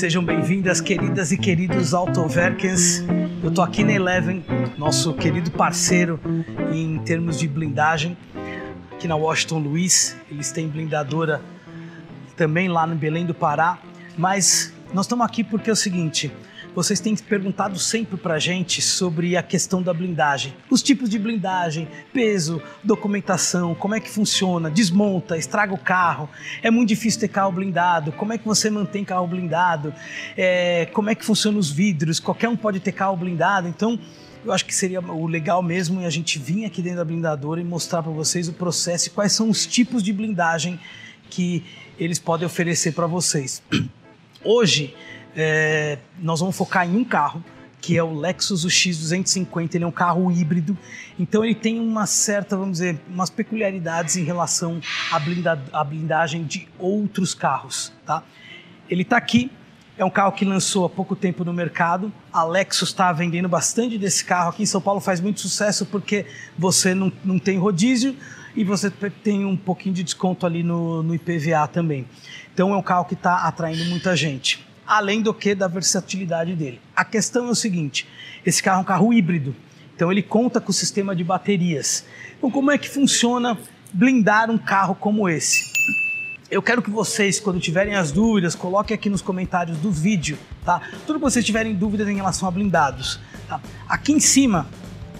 Sejam bem-vindas, queridas e queridos Autoverkens. Eu tô aqui na Eleven, nosso querido parceiro em termos de blindagem, aqui na Washington Luiz. Eles têm blindadora também lá no Belém do Pará. Mas nós estamos aqui porque é o seguinte: vocês têm perguntado sempre pra gente sobre a questão da blindagem. Os tipos de blindagem, peso, documentação, como é que funciona, desmonta, estraga o carro, é muito difícil ter carro blindado, como é que você mantém carro blindado, é, como é que funcionam os vidros, qualquer um pode ter carro blindado, então eu acho que seria o legal mesmo a gente vir aqui dentro da blindadora e mostrar para vocês o processo e quais são os tipos de blindagem que eles podem oferecer para vocês. Hoje, é, nós vamos focar em um carro, que é o Lexus UX250. Ele é um carro híbrido, então ele tem uma certa, vamos dizer, umas peculiaridades em relação à, blinda, à blindagem de outros carros. Tá? Ele está aqui, é um carro que lançou há pouco tempo no mercado. A Lexus está vendendo bastante desse carro aqui em São Paulo, faz muito sucesso porque você não, não tem rodízio e você tem um pouquinho de desconto ali no, no IPVA também. Então é um carro que está atraindo muita gente. Além do que da versatilidade dele. A questão é o seguinte: esse carro é um carro híbrido, então ele conta com o sistema de baterias. Então, como é que funciona blindar um carro como esse? Eu quero que vocês, quando tiverem as dúvidas, coloquem aqui nos comentários do vídeo, tá? Tudo que vocês tiverem dúvidas em relação a blindados. Tá? Aqui em cima,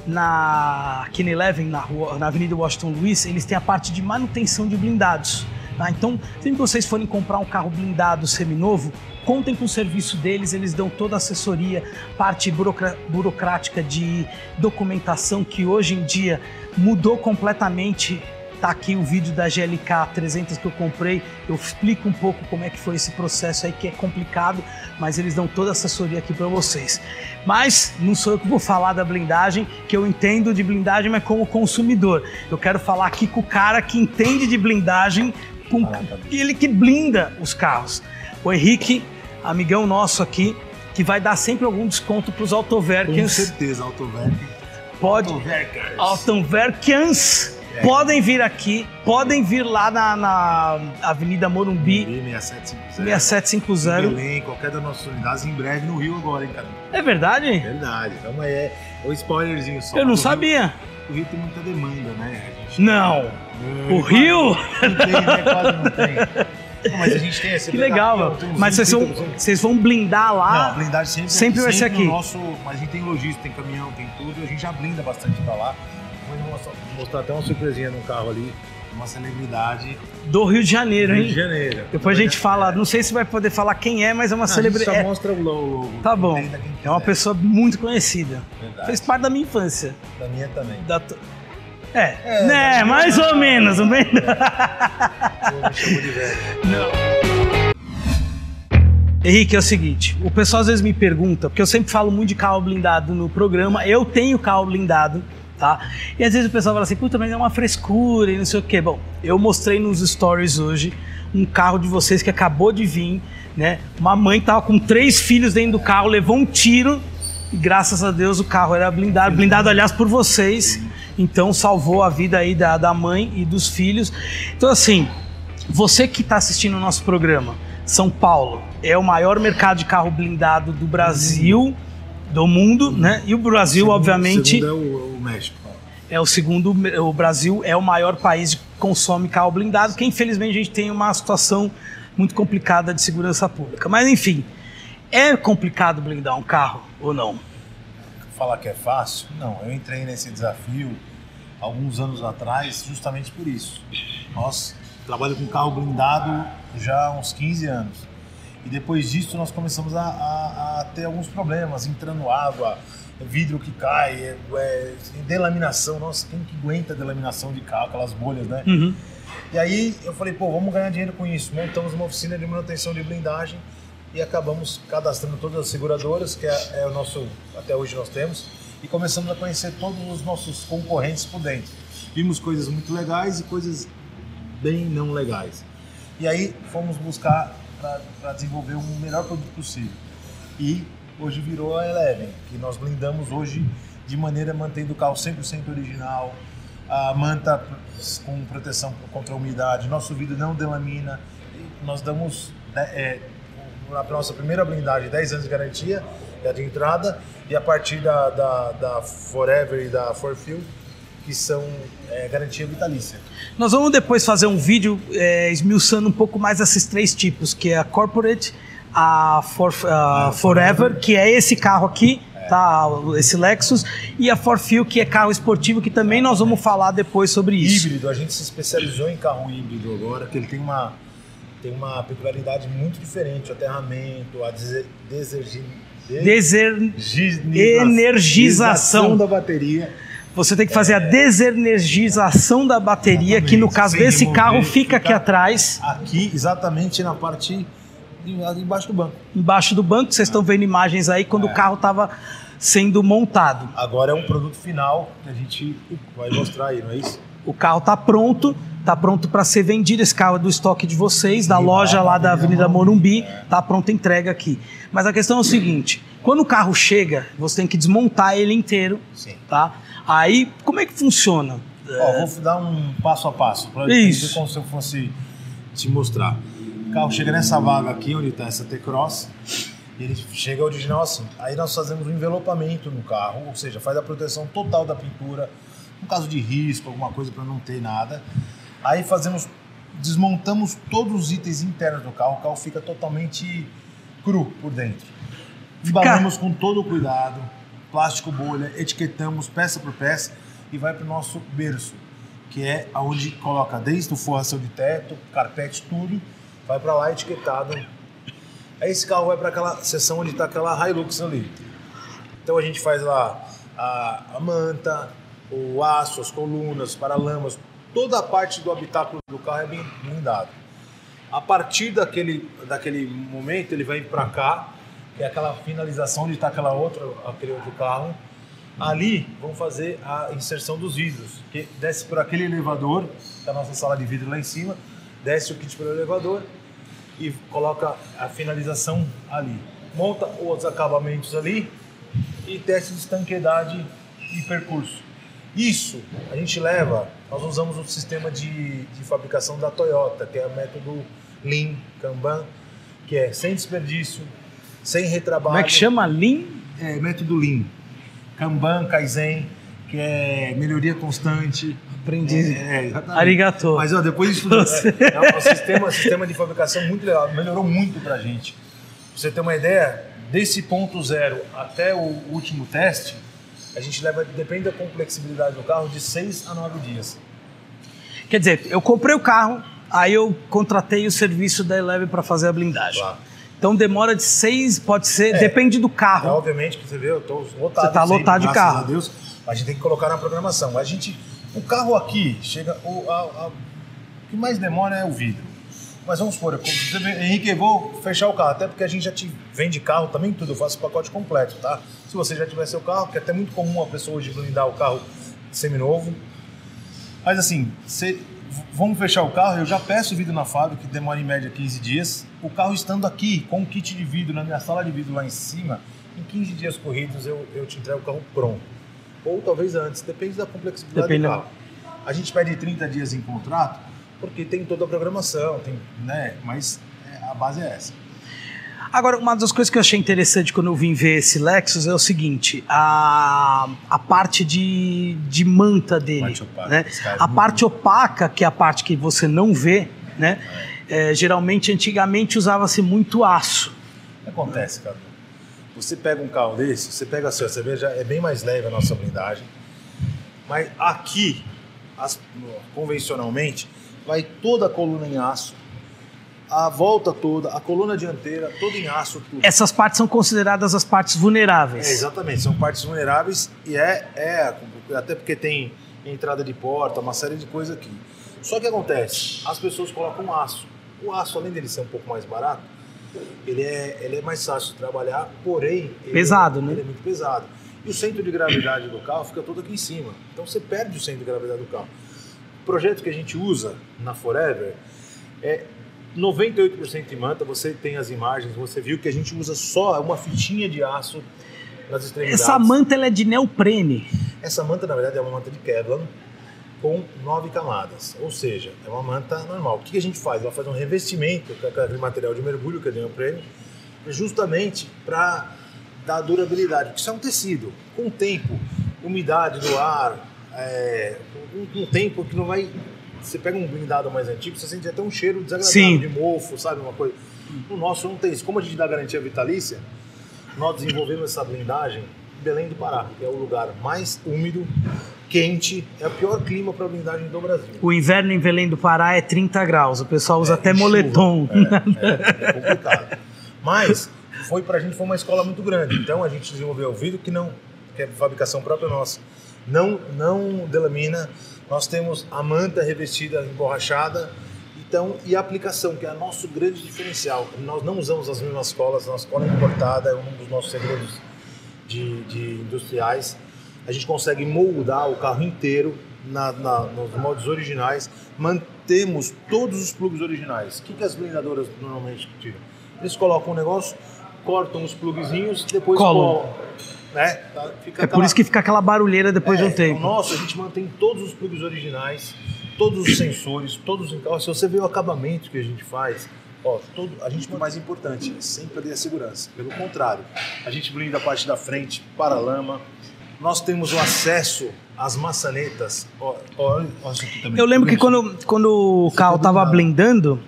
na na Eleven, na, rua, na Avenida Washington Luiz, eles têm a parte de manutenção de blindados. Tá? Então, sempre que vocês forem comprar um carro blindado seminovo, contem com o serviço deles, eles dão toda a assessoria, parte burocrática de documentação que hoje em dia mudou completamente Tá aqui o vídeo da GLK 300 que eu comprei. Eu explico um pouco como é que foi esse processo aí que é complicado, mas eles dão toda a assessoria aqui para vocês. Mas não sou eu que vou falar da blindagem, que eu entendo de blindagem, mas como consumidor. Eu quero falar aqui com o cara que entende de blindagem, com ele que blinda os carros. O Henrique, amigão nosso aqui, que vai dar sempre algum desconto para os Autoverkens. Com certeza, Autoverkens. Pode. Autoverkers. Autoverkens Podem vir aqui, podem vir lá na, na Avenida Morumbi. 6750. 6750. Em Belém, qualquer das nossas unidades, em breve no Rio agora, hein, cara? É verdade? Verdade. Então é, é o spoilerzinho só. Eu não sabia. Rio, o Rio tem muita demanda, né? Gente... Não. O Rio? Não tem, né? Quase não tem. Mas a gente tem esse Que legal, mano. Mas vocês vão, vocês vão blindar lá? Não, blindagem sempre, sempre vai ser aqui. Nosso, mas a gente tem logística, tem caminhão, tem tudo, a gente já blinda bastante pra lá mostrar, mostrar até uma surpresinha no carro ali. Uma celebridade. Do Rio de Janeiro, hein? Rio de Janeiro. Depois a gente fala, não sei se vai poder falar quem é, mas é uma celebridade. Só mostra o logo. Tá bom. É uma pessoa muito conhecida. Verdade. Fez parte da minha infância. Da minha também. Da É, é, né? Mais ou menos, não vem? Me chamo de velho. Não. Henrique, é o seguinte, o pessoal às vezes me pergunta, porque eu sempre falo muito de carro blindado no programa, eu tenho carro blindado, tá? E às vezes o pessoal fala assim, puta, mas é uma frescura e não sei o quê. Bom, eu mostrei nos stories hoje um carro de vocês que acabou de vir, né? Uma mãe tava com três filhos dentro do carro, levou um tiro e graças a Deus o carro era blindado, blindado aliás por vocês, então salvou a vida aí da, da mãe e dos filhos. Então assim, você que está assistindo o nosso programa, São Paulo é o maior mercado de carro blindado do Brasil do mundo, né? E o Brasil, segundo, obviamente. Segundo é o, o, México. É o segundo. O Brasil é o maior país que consome carro blindado, que infelizmente a gente tem uma situação muito complicada de segurança pública. Mas enfim, é complicado blindar um carro ou não? Falar que é fácil? Não. Eu entrei nesse desafio alguns anos atrás justamente por isso. Nós trabalhamos com carro blindado já há uns 15 anos. E depois disso nós começamos a, a, a ter alguns problemas, entrando água, vidro que cai, é, é, delaminação. Nossa, quem que aguenta delaminação de carro, aquelas bolhas, né? Uhum. E aí eu falei, pô, vamos ganhar dinheiro com isso. Montamos uma oficina de manutenção de blindagem e acabamos cadastrando todas as seguradoras, que é, é o nosso, até hoje nós temos, e começamos a conhecer todos os nossos concorrentes por dentro. Vimos coisas muito legais e coisas bem não legais. E aí fomos buscar para desenvolver o melhor produto possível. E hoje virou a Eleven, que nós blindamos hoje de maneira mantendo o carro 100% original, a manta com proteção contra a umidade, nosso vidro não delamina, nós damos né, é, a nossa primeira blindagem, 10 anos de garantia, é a de entrada, e a partir da, da, da Forever e da Forfield, que são é, garantia vitalícia. Nós vamos depois fazer um vídeo é, esmiuçando um pouco mais esses três tipos, que é a Corporate, a, For, a Forever, que é esse carro aqui, tá? Esse Lexus, e a Forfil, que é carro esportivo, que também nós vamos falar depois sobre isso. Híbrido, a gente se especializou em carro híbrido agora, que ele tem uma, tem uma peculiaridade muito diferente, o aterramento, a desenergização da bateria. Você tem que fazer é... a desenergização da bateria, exatamente. que no caso Sem desse carro fica aqui atrás. Aqui, exatamente na parte embaixo do banco. Embaixo do banco, vocês estão vendo imagens aí quando é. o carro estava sendo montado. Agora é um produto final que a gente vai mostrar aí, não é isso? O carro está pronto, está pronto para ser vendido. Esse carro é do estoque de vocês, da e loja lá da Avenida Morumbi, está é. pronta entrega aqui. Mas a questão é o seguinte: quando o carro chega, você tem que desmontar ele inteiro, Sim. tá? Aí, como é que funciona? Ó, vou dar um passo a passo para Isso. como se eu fosse te mostrar. O carro chega nessa vaga aqui, onde está essa T-Cross, ele chega original assim. Aí nós fazemos um envelopamento no carro, ou seja, faz a proteção total da pintura, no caso de risco, alguma coisa para não ter nada. Aí fazemos, desmontamos todos os itens internos do carro, o carro fica totalmente cru por dentro. Embalamos com todo o cuidado, plástico bolha, etiquetamos peça por peça e vai para o nosso berço, que é aonde coloca desde o forração de teto, carpete, tudo vai para lá etiquetado. Aí esse carro vai para aquela seção onde está aquela Hilux ali. Então a gente faz lá a, a manta, o aço, as colunas, paralamas, toda a parte do habitáculo do carro é bem blindado. A partir daquele, daquele momento ele vai para cá, que é aquela finalização onde está aquela outra, aquele outro carro. Ali vão fazer a inserção dos vidros, que desce por aquele elevador, que é a nossa sala de vidro lá em cima, desce o kit pelo elevador e coloca a finalização ali. Monta os acabamentos ali e teste de estanqueidade e percurso. Isso a gente leva, nós usamos o sistema de, de fabricação da Toyota, que é o método Lean, Kanban, que é sem desperdício, sem retrabalho. Como é que chama? Lean? É, método Lean. Kanban, Kaizen, que é melhoria constante, Aprendi. É, é Arigato. Mas ó, depois disso é, é um sistema, sistema de fabricação muito legal, melhorou muito pra gente. Pra você ter uma ideia, desse ponto zero até o último teste, a gente leva, depende da complexibilidade do carro, de seis a nove dias. Quer dizer, eu comprei o carro, aí eu contratei o serviço da Eleve para fazer a blindagem. Claro. Então demora de seis, pode ser, é, depende do carro. É, obviamente que você vê, eu tô lotado. Você tá lotado de carro. A Deus, a gente tem que colocar na programação. A gente o carro aqui chega. O, a, a, o que mais demora é o vidro. Mas vamos supor, você Henrique, eu vou fechar o carro, até porque a gente já te vende carro também, tudo, eu faço o pacote completo, tá? Se você já tiver seu carro, que é até muito comum a pessoa hoje blindar o carro seminovo. Mas assim, você, vamos fechar o carro, eu já peço o vidro na fábrica, que demora em média 15 dias. O carro estando aqui, com o kit de vidro na minha sala de vidro lá em cima, em 15 dias corridos eu, eu te entrego o carro pronto ou talvez antes, depende da complexidade depende do carro. A gente pede 30 dias em contrato porque tem toda a programação, tem, né? mas é, a base é essa. Agora, uma das coisas que eu achei interessante quando eu vim ver esse Lexus é o seguinte: a, a parte de, de manta dele. Parte opaca, né? A parte opaca, que é a parte que você não vê, né? É. É, geralmente, antigamente usava-se muito aço. O que acontece, cara? Você pega um carro desse, você pega a sua, você veja, é bem mais leve a nossa blindagem. Mas aqui, as, convencionalmente, vai toda a coluna em aço, a volta toda, a coluna dianteira, toda em aço. Tudo. Essas partes são consideradas as partes vulneráveis. É, exatamente, são partes vulneráveis e é, é até porque tem entrada de porta, uma série de coisas aqui. Só que acontece, as pessoas colocam aço. O aço, além dele ser um pouco mais barato, ele é, ele é mais fácil de trabalhar, porém. Pesado, ele, né? Ele é muito pesado. E o centro de gravidade do carro fica todo aqui em cima. Então você perde o centro de gravidade do carro. O projeto que a gente usa na Forever é 98% de manta. Você tem as imagens, você viu que a gente usa só uma fitinha de aço nas extremidades. Essa manta é de neoprene. Essa manta, na verdade, é uma manta de Kevlar com nove camadas, ou seja, é uma manta normal. O que a gente faz? Ela faz um revestimento com aquele material de mergulho que é neoprene justamente para dar durabilidade. Porque isso é um tecido. Com o tempo, umidade do ar, é, um, um tempo que não vai. Você pega um blindado mais antigo, você sente até um cheiro desagradável Sim. de mofo, sabe? Uma coisa. No nosso não tem isso. Como a gente dá garantia vitalícia, nós desenvolvemos essa blindagem em Belém do Pará, que é o lugar mais úmido, quente, é o pior clima para blindagem do Brasil. O inverno em Belém do Pará é 30 graus. O pessoal usa É, até moletom. É, é, é complicado. Mas foi pra gente foi uma escola muito grande. Então a gente desenvolveu o vidro que não que é fabricação própria nossa. Não não delamina. Nós temos a manta revestida emborrachada. Então, e a aplicação, que é o nosso grande diferencial. Nós não usamos as mesmas colas, a nossa cola importada é um dos nossos segredos de, de industriais. A gente consegue moldar o carro inteiro na, na- nos moldes originais. Mantemos todos os plugs originais. O que, que as blindadoras normalmente tiram? Eles colocam um negócio, cortam os plugzinhos, depois Colam. colam. Né? Tá? Fica É por isso que fica aquela barulheira depois de um é, tempo. O nosso, a gente mantém todos os plugs originais, todos os sensores, todos os. Se você vê o acabamento que a gente faz, ó, todo, a gente o mais importante, sem perder a segurança. Pelo contrário, a gente blinda a parte da frente, para-lama. Nós temos o acesso às maçanetas. Ó, ó, também. Eu lembro que quando, quando o carro tudo tava blindado. blindando,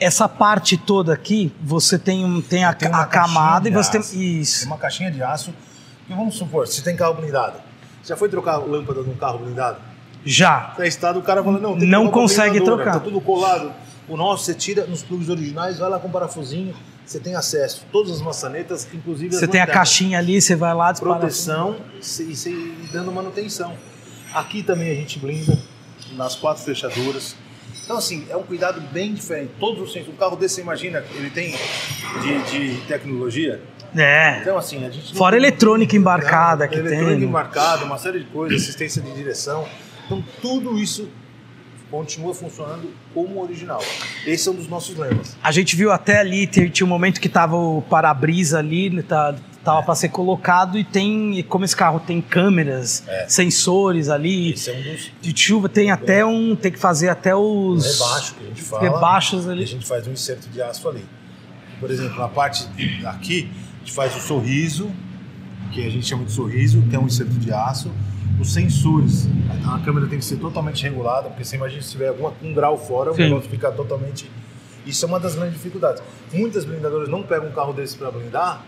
essa parte toda aqui, você tem, um- tem a, Tem uma a camada e você tem. aço. Tem Isso. uma caixinha de aço. E vamos supor, se tem carro blindado. Já foi trocar lâmpada de um carro blindado? Já. testado, o cara fala, não, tem Não consegue trocar. Tá tudo colado. O nosso você tira nos plugs originais, vai lá com o parafusinho, você tem acesso. Todas as maçanetas, inclusive as Você tem a caixinha ali, você vai lá, dispara. Proteção e, e e dando manutenção. Aqui também a gente blinda, nas quatro fechaduras. Então, assim, é um cuidado bem diferente. Todos os sensores. Um carro desse, você imagina, ele tem de, de tecnologia. É. Então, assim, a gente. Fora tem- eletrônica embarcada que eletrônica tem. embarcada, uma série de coisas, assistência de direção. Então, tudo isso continua funcionando como original. Esse é um dos nossos lemas. A gente viu até ali, tinha um momento que tava o para-brisa ali, né, tá, tava para ser colocado e tem, como esse carro tem câmeras, É. sensores ali, Esse é um dos de chuva, tem até um, tem que fazer até os rebaixos que a gente fala. rebaixos E a ali. gente faz um inserto de aço ali. Por exemplo, na parte aqui, gente faz o sorriso, que a gente chama de sorriso, que é um inserto de aço. Os sensores, a câmera tem que ser totalmente regulada, porque você imagina se tiver algum um grau fora, o Sim. negócio fica totalmente. Isso é uma das grandes dificuldades. Muitas blindadoras não pegam um carro desse para blindar,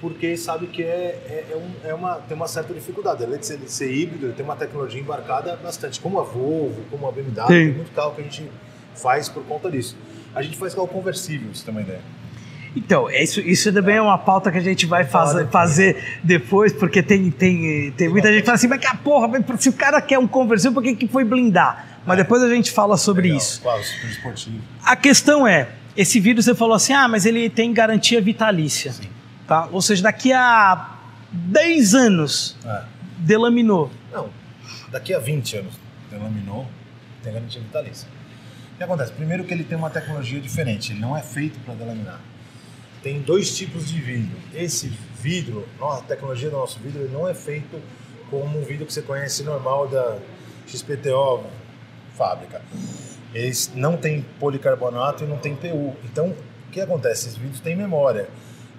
porque sabe que é, é, é um- é uma, tem uma certa dificuldade. Além de ser, de ser híbrido, ele tem uma tecnologia embarcada bastante, como a Volvo, como a BMW, Tem. tem muito carro que a gente faz por conta disso. A gente faz carro conversível, você ter uma ideia. Então, isso, isso também é uma pauta que a gente vai fazer, depois. porque tem, tem, tem muita gente que fala assim, mas que a porra, se o cara quer um conversível, por que, que foi blindar? Mas depois a gente fala sobre Legal. isso. Claro, super esportivo. A questão é, esse vídeo você falou assim, ah, mas ele tem garantia vitalícia. Sim. Tá? Ou seja, daqui a 10 anos É. delaminou. Não, daqui a 20 anos, delaminou, tem garantia vitalícia. O que acontece? Primeiro que ele tem uma tecnologia diferente, ele não é feito para delaminar. Tem dois tipos de vidro. Esse vidro, a tecnologia do nosso vidro, não é feito como um vidro que você conhece normal da XPTO fábrica. Eles não tem policarbonato e não tem PU. Então, o que acontece? Esses vidros têm memória.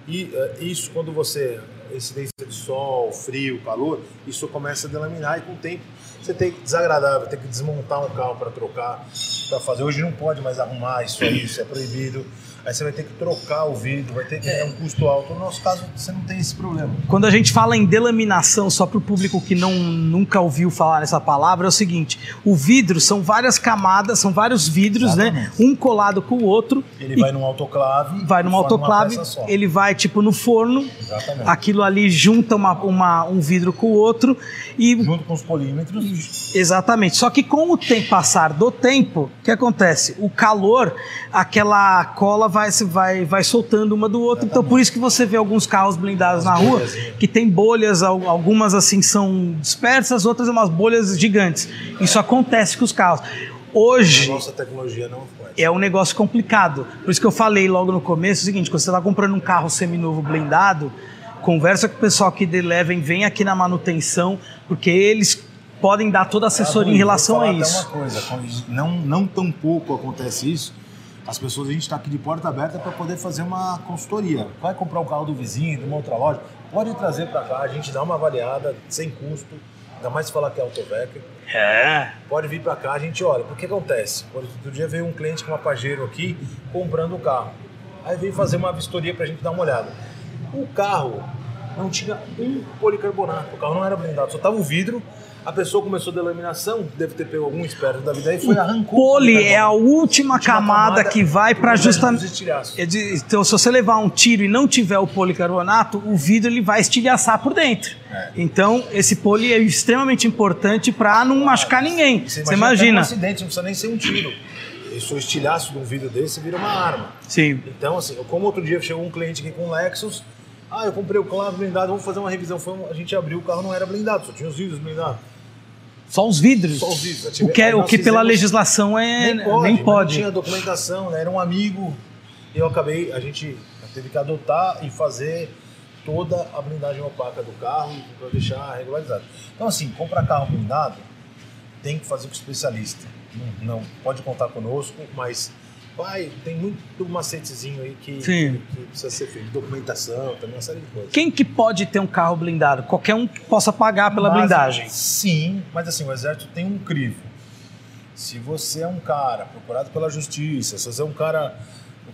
E eh, isso, quando você. Incidência de sol, frio, calor, isso começa a delaminar e com o tempo você tem desagradável, tem que desmontar um carro para trocar, para fazer. Hoje não pode mais arrumar isso aí, isso é proibido. Aí você vai ter que trocar o vidro, vai ter que ter um custo alto. No nosso caso, você não tem esse problema. Quando a gente fala em delaminação, só para o público que não, nunca ouviu falar nessa palavra, é o seguinte: o vidro são várias camadas, são vários vidros, né? Exatamente. Um colado com o outro. Ele vai num autoclave. vai uma autoclave, ele vai tipo no forno, Exatamente. aquilo ali junta uma, uma- um vidro com o outro e Junto com os polímetros, Exatamente. Só que com o tempo passar do tempo, o que acontece? O calor, aquela cola vai se vai, vai soltando uma do outro. Então por isso que você vê alguns carros blindados As na rua bolhazinhas. que tem bolhas, al- algumas assim são dispersas, outras umas bolhas gigantes. Isso acontece com os carros. Hoje nossa tecnologia não é um negócio complicado. Por isso que eu falei logo no começo o seguinte: quando você está comprando um carro seminovo blindado, conversa com o pessoal que Eleven, vem aqui na manutenção, porque eles podem dar toda a assessoria em Ah, relação a isso. uma coisa, não, não tão pouco acontece isso, as pessoas, a gente está aqui de porta aberta para poder fazer uma consultoria. Vai comprar o carro do vizinho, de uma outra loja, pode trazer para cá, a gente dá uma avaliada sem custo, ainda mais se falar que é Autovecker. É. Pode vir para cá, a gente olha. Porque acontece? Outro dia veio um cliente com uma Pajero aqui comprando o carro. Aí veio fazer uma vistoria para a gente dar uma olhada. O carro não tinha um policarbonato, o carro não era blindado, só tava o vidro a pessoa começou a delaminação, deve ter pego algum esperto da vida e foi arrancou. Poli é a última, camada, camada, que vai para justamente. Então, se você levar um tiro e não tiver o policarbonato, o vidro ele vai estilhaçar por dentro. É. Então, esse poli é extremamente importante para não machucar ninguém. Você, você imagina. Um acidente, não precisa nem ser um tiro. Se o estilhaço de um vidro desse vira uma arma. Sim. Então, assim, como outro dia chegou um cliente aqui com um Lexus, ah, eu comprei o carro blindado, vamos fazer uma revisão. Foi a gente abriu, o carro não era blindado, só tinha os vidros blindados. Só os vidros. Só os vidros. O que, é, o que pela legislação é. Nem pode. Nem pode. Não tinha documentação, né? era um amigo. Eu acabei, a gente teve que adotar e fazer toda a blindagem opaca do carro para deixar regularizado. Então, assim, comprar carro blindado, tem que fazer com o especialista. Não, não pode contar conosco, mas Vai, tem muito macetezinho aí que, que, que, precisa ser feito. Documentação, também uma série de coisas. Quem que pode ter um carro blindado? Qualquer um que possa pagar pela mas, blindagem. Sim, mas assim, o exército tem um crivo. Se você é um cara procurado pela justiça, se você é um cara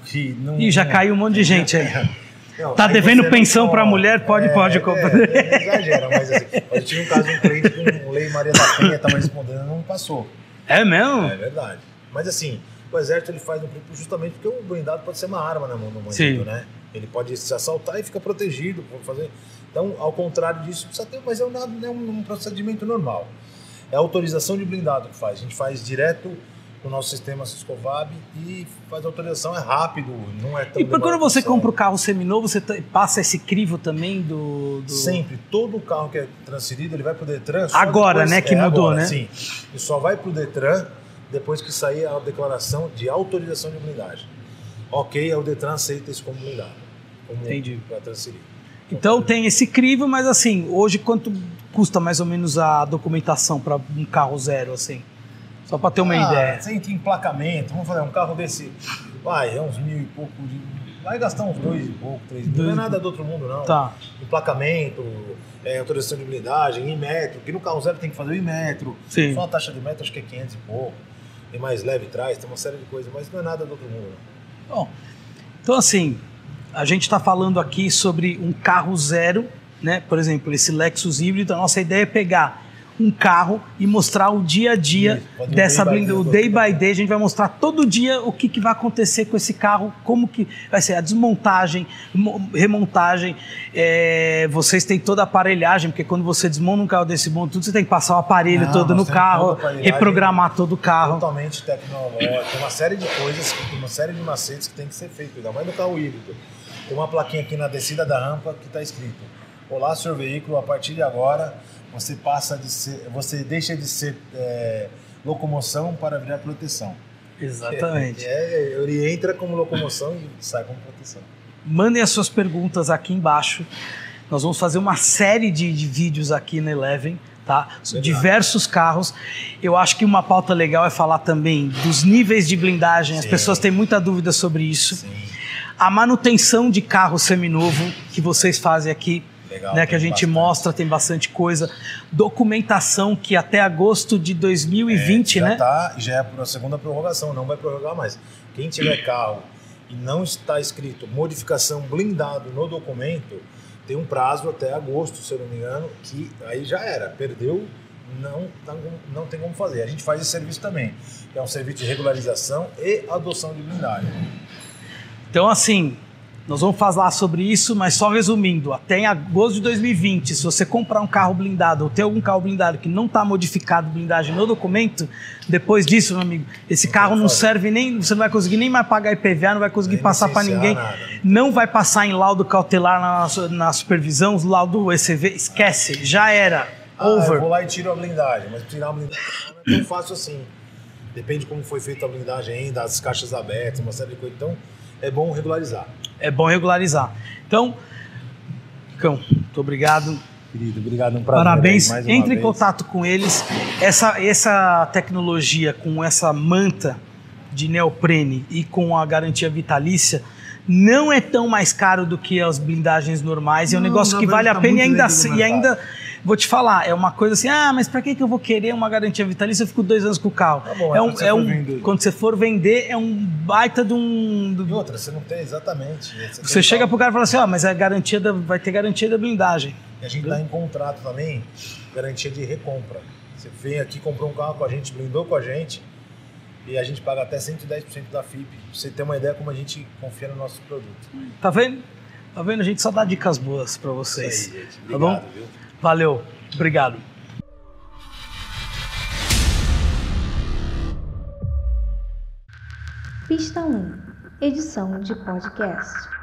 que não. Ih, já não, caiu um monte de gente aí. Não, tá devendo pensão para mulher? Pode, é, pode. É, é, exagera, mas assim, eu tive um caso de um cliente com Lei Maria da Penha, estava respondendo e não passou. É mesmo? É verdade. Mas assim, o exército ele faz justamente porque o blindado pode ser uma arma na mão do bandido, né? Ele pode se assaltar e fica protegido. Fazer... Então, ao contrário disso, precisa ter, mas é um, é um procedimento normal. É a autorização de blindado que faz. A gente faz direto no nosso sistema Ciscovab e faz a autorização, é rápido, não é tão E por quando você compra o carro seminovo, você passa esse crivo também do, do... Sempre, todo carro que é transferido, ele vai para o Detran. Agora, depois, né, que é, mudou, agora, né? Sim, ele só vai para o Detran depois que sair a declaração de autorização de blindagem. Ok, o Detran aceita isso como blindado. Como Entendi. Para transferir. Então tem esse crivo, mas assim, hoje quanto custa mais ou menos a documentação para um carro zero, assim? Só para ter uma ah, ideia. Sem emplacamento, vamos fazer um carro desse, vai, é uns mil e pouco, de, vai gastar uns dois e pouco, três mil. Não é nada do outro mundo, não. Tá. Emplacamento, é, autorização de blindagem, metro, que no carro zero tem que fazer o metro. Sim. Só a taxa de metro acho que é 500 e pouco tem mais leve atrás, tem uma série de coisas, mas não é nada do outro mundo. Bom, então assim, a gente está falando aqui sobre um carro zero, né? Por exemplo, esse Lexus híbrido, a nossa ideia é pegar um carro e mostrar o dia a dia Isso, dessa blindagem. O day by day, a gente vai mostrar todo dia o que, que vai acontecer com esse carro, como que vai ser a desmontagem, remontagem. É, vocês têm toda a aparelhagem, porque quando você desmonta um carro desse bom, tudo você tem que passar o aparelho Não, todo no carro, reprogramar todo o carro. Totalmente tecnológico. Tem uma série de coisas, uma série de macetes que tem que ser feito, ainda mais no carro híbrido. Tem uma plaquinha aqui na descida da rampa que está escrito: Olá, seu veículo, a partir de agora você passa de ser, você deixa de ser é, locomoção para virar proteção. Exatamente. É, é, ele entra como locomoção e sai como proteção. Mandem as suas perguntas aqui embaixo. Nós vamos fazer uma série de, de vídeos aqui na Eleven, tá? Diversos carros. Eu acho que uma pauta legal é falar também dos níveis de blindagem. As Sim. pessoas têm muita dúvida sobre isso. Sim. A manutenção de carro seminovo que vocês fazem aqui Legal, né, que a gente bastante. mostra, tem bastante coisa. Documentação que até agosto de 2020, é, já né? Tá, já é a segunda prorrogação, não vai prorrogar mais. Quem tiver carro e não está escrito modificação blindado no documento, tem um prazo até agosto, se eu não me engano, que aí já era, perdeu, não, não tem como fazer. A gente faz esse serviço também, que é um serviço de regularização e adoção de blindagem. Então, assim, nós vamos falar sobre isso, mas só resumindo, até em agosto de 2020, se você comprar um carro blindado ou ter algum carro blindado que não está modificado blindagem no documento, depois disso, meu amigo, esse carro não serve nem, você não vai conseguir nem mais pagar IPVA, não vai conseguir nem passar para ninguém, nada. não vai passar em laudo cautelar na, na supervisão, laudo ECV, esquece, já era, ah, over. Eu vou lá e tiro a blindagem, mas tirar a blindagem não é tão fácil assim. Depende de como foi feita a blindagem ainda, as caixas abertas, uma série de coisas. Então, é bom regularizar é bom regularizar. Então, Cão, muito obrigado. Querido, obrigado. Um prazer. Parabéns. Entre em vez. contato com eles. Essa, essa tecnologia, com essa manta de neoprene e com a garantia vitalícia não é tão mais caro do que as blindagens normais. é um Não, negócio que vale a verdade, pena e tá ainda, e ainda. Vou te falar, é uma coisa assim, ah, mas para que, que eu vou querer uma garantia vitalícia? Eu fico dois anos com o carro. Tá bom, é é um, quando você é for um, quando você for vender, é um baita de um. do- E outra, você não tem exatamente. Você, você tem chega tal- pro cara e fala assim, ó, mas a garantia da- vai ter garantia da blindagem. E a gente dá em contrato também garantia de recompra. Você vem aqui, comprou um carro com a gente, blindou com a gente e a gente paga até 110% da FIP. Pra você ter uma ideia como a gente confia no nosso produto. Tá vendo? Tá vendo? A gente só dá dicas boas para vocês. Aí, gente. Tá bom? Obrigado, viu? Valeu. Obrigado. Pista 1 Edição de podcast.